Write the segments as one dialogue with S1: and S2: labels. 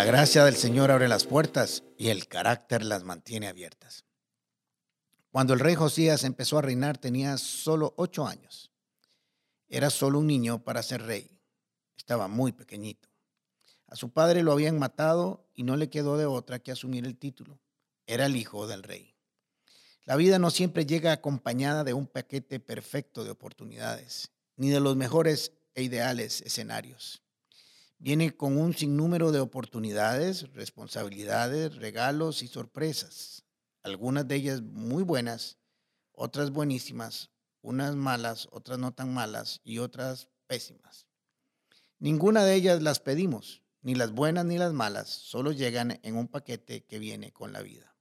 S1: La gracia del Señor abre las puertas y el carácter las mantiene abiertas. Cuando el rey Josías empezó a reinar tenía solo ocho años. Era solo un niño para ser rey. Estaba muy pequeñito. A su padre lo habían matado y no le quedó de otra que asumir el título. Era el hijo del rey. La vida no siempre llega acompañada de un paquete perfecto de oportunidades, ni de los mejores e ideales escenarios. Viene con un sinnúmero de oportunidades, responsabilidades, regalos y sorpresas algunas de ellas muy buenas, otras buenísimas, unas malas, otras no tan malas y otras pésimas. Ninguna de ellas las pedimos, ni las buenas ni las malas, solo llegan en un paquete que viene con la vida.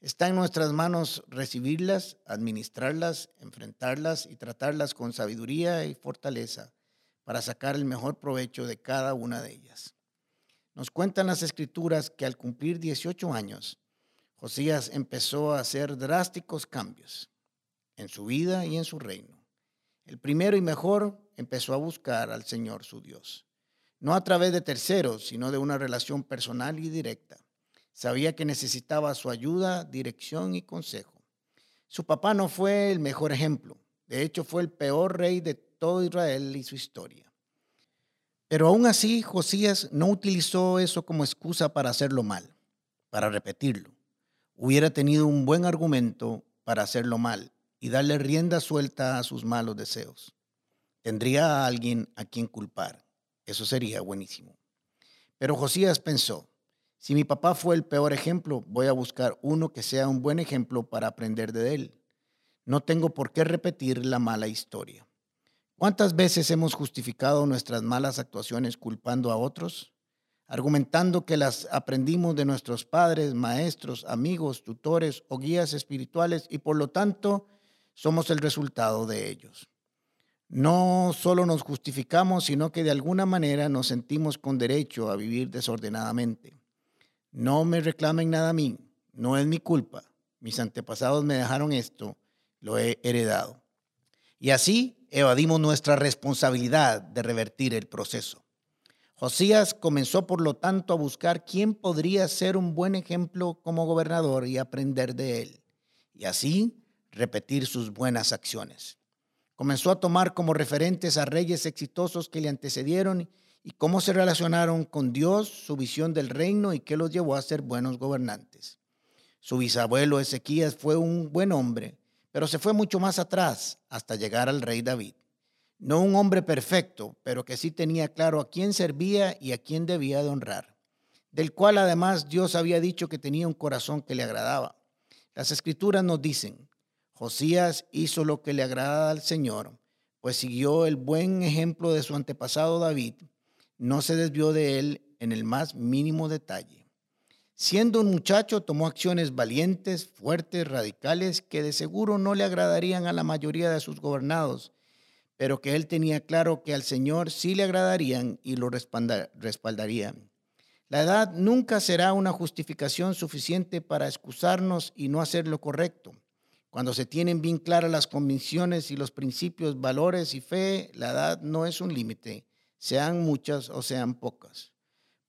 S1: Está en nuestras manos recibirlas, administrarlas, enfrentarlas y tratarlas con sabiduría y fortaleza para sacar el mejor provecho de cada una de ellas. Nos cuentan las escrituras que al cumplir 18 años, Josías empezó a hacer drásticos cambios en su vida y en su reino. El primero y mejor empezó a buscar al Señor su Dios, no a través de terceros, sino de una relación personal y directa. Sabía que necesitaba su ayuda, dirección y consejo. Su papá no fue el mejor ejemplo, de hecho fue el peor rey de todo Israel y su historia. Pero aún así, Josías no utilizó eso como excusa para hacerlo mal, para repetirlo hubiera tenido un buen argumento para hacerlo mal y darle rienda suelta a sus malos deseos. Tendría a alguien a quien culpar. Eso sería buenísimo. Pero Josías pensó, si mi papá fue el peor ejemplo, voy a buscar uno que sea un buen ejemplo para aprender de él. No tengo por qué repetir la mala historia. ¿Cuántas veces hemos justificado nuestras malas actuaciones culpando a otros? argumentando que las aprendimos de nuestros padres, maestros, amigos, tutores o guías espirituales y por lo tanto somos el resultado de ellos. No solo nos justificamos, sino que de alguna manera nos sentimos con derecho a vivir desordenadamente. No me reclamen nada a mí, no es mi culpa. Mis antepasados me dejaron esto, lo he heredado. Y así evadimos nuestra responsabilidad de revertir el proceso. Josías comenzó, por lo tanto, a buscar quién podría ser un buen ejemplo como gobernador y aprender de él, y así repetir sus buenas acciones. Comenzó a tomar como referentes a reyes exitosos que le antecedieron y cómo se relacionaron con Dios, su visión del reino y qué los llevó a ser buenos gobernantes. Su bisabuelo Ezequías fue un buen hombre, pero se fue mucho más atrás hasta llegar al rey David. No un hombre perfecto, pero que sí tenía claro a quién servía y a quién debía de honrar, del cual además Dios había dicho que tenía un corazón que le agradaba. Las escrituras nos dicen, Josías hizo lo que le agradaba al Señor, pues siguió el buen ejemplo de su antepasado David, no se desvió de él en el más mínimo detalle. Siendo un muchacho, tomó acciones valientes, fuertes, radicales, que de seguro no le agradarían a la mayoría de sus gobernados, pero que él tenía claro que al Señor sí le agradarían y lo respaldarían. La edad nunca será una justificación suficiente para excusarnos y no hacer lo correcto. Cuando se tienen bien claras las convicciones y los principios, valores y fe, la edad no es un límite, sean muchas o sean pocas.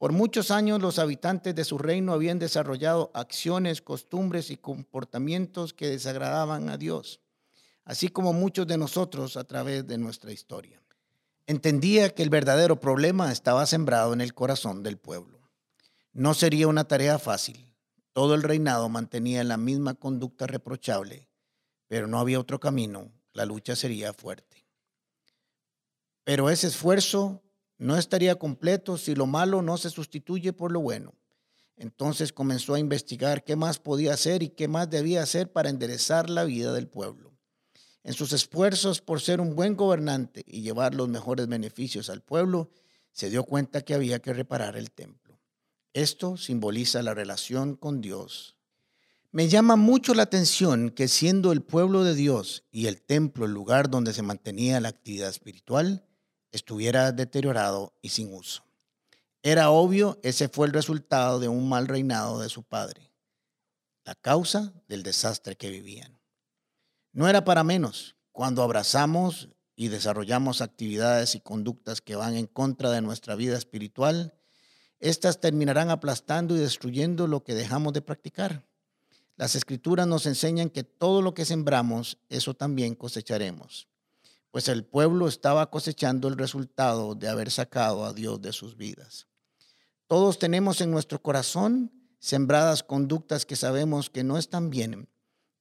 S1: Por muchos años los habitantes de su reino habían desarrollado acciones, costumbres y comportamientos que desagradaban a Dios así como muchos de nosotros a través de nuestra historia. Entendía que el verdadero problema estaba sembrado en el corazón del pueblo. No sería una tarea fácil. Todo el reinado mantenía la misma conducta reprochable, pero no había otro camino. La lucha sería fuerte. Pero ese esfuerzo no estaría completo si lo malo no se sustituye por lo bueno. Entonces comenzó a investigar qué más podía hacer y qué más debía hacer para enderezar la vida del pueblo. En sus esfuerzos por ser un buen gobernante y llevar los mejores beneficios al pueblo, se dio cuenta que había que reparar el templo. Esto simboliza la relación con Dios. Me llama mucho la atención que siendo el pueblo de Dios y el templo el lugar donde se mantenía la actividad espiritual, estuviera deteriorado y sin uso. Era obvio, ese fue el resultado de un mal reinado de su padre, la causa del desastre que vivían. No era para menos cuando abrazamos y desarrollamos actividades y conductas que van en contra de nuestra vida espiritual. Estas terminarán aplastando y destruyendo lo que dejamos de practicar. Las escrituras nos enseñan que todo lo que sembramos, eso también cosecharemos. Pues el pueblo estaba cosechando el resultado de haber sacado a Dios de sus vidas. Todos tenemos en nuestro corazón sembradas conductas que sabemos que no están bien,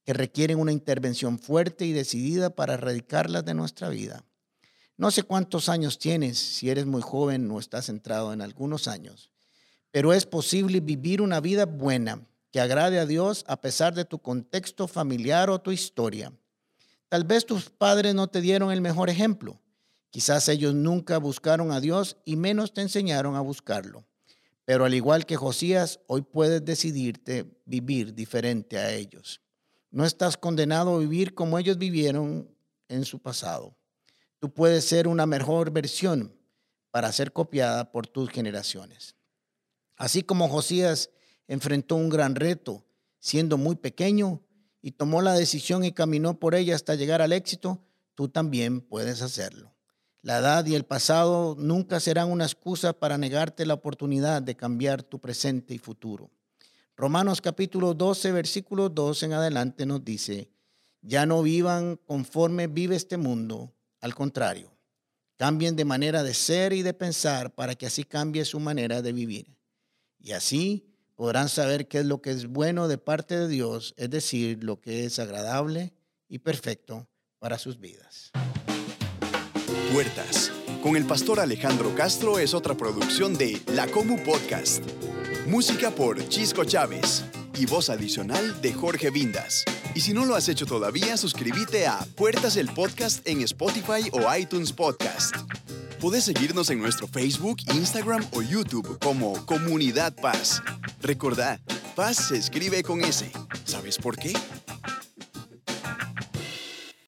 S1: que requieren una intervención fuerte y decidida para erradicarlas de nuestra vida. No sé cuántos años tienes, si eres muy joven o estás centrado en algunos años, pero es posible vivir una vida buena que agrade a Dios a pesar de tu contexto familiar o tu historia. Tal vez tus padres no te dieron el mejor ejemplo. Quizás ellos nunca buscaron a Dios y menos te enseñaron a buscarlo. Pero al igual que Josías, hoy puedes decidirte vivir diferente a ellos. No estás condenado a vivir como ellos vivieron en su pasado. Tú puedes ser una mejor versión para ser copiada por tus generaciones. Así como Josías enfrentó un gran reto, siendo muy pequeño, y tomó la decisión y caminó por ella hasta llegar al éxito, tú también puedes hacerlo. La edad y el pasado nunca serán una excusa para negarte la oportunidad de cambiar tu presente y futuro. Romanos capítulo 12, versículo 2 en adelante nos dice, ya no vivan conforme vive este mundo, al contrario, cambien de manera de ser y de pensar para que así cambie su manera de vivir. Y así podrán saber qué es lo que es bueno de parte de Dios, es decir, lo que es agradable y perfecto para sus vidas.
S2: Puertas. Con el pastor Alejandro Castro es otra producción de La Comu Podcast. Música por Chisco Chávez y voz adicional de Jorge Vindas. Y si no lo has hecho todavía, suscríbete a Puertas el Podcast en Spotify o iTunes Podcast. Puedes seguirnos en nuestro Facebook, Instagram o YouTube como Comunidad Paz. Recordad, paz se escribe con S. ¿Sabes por qué?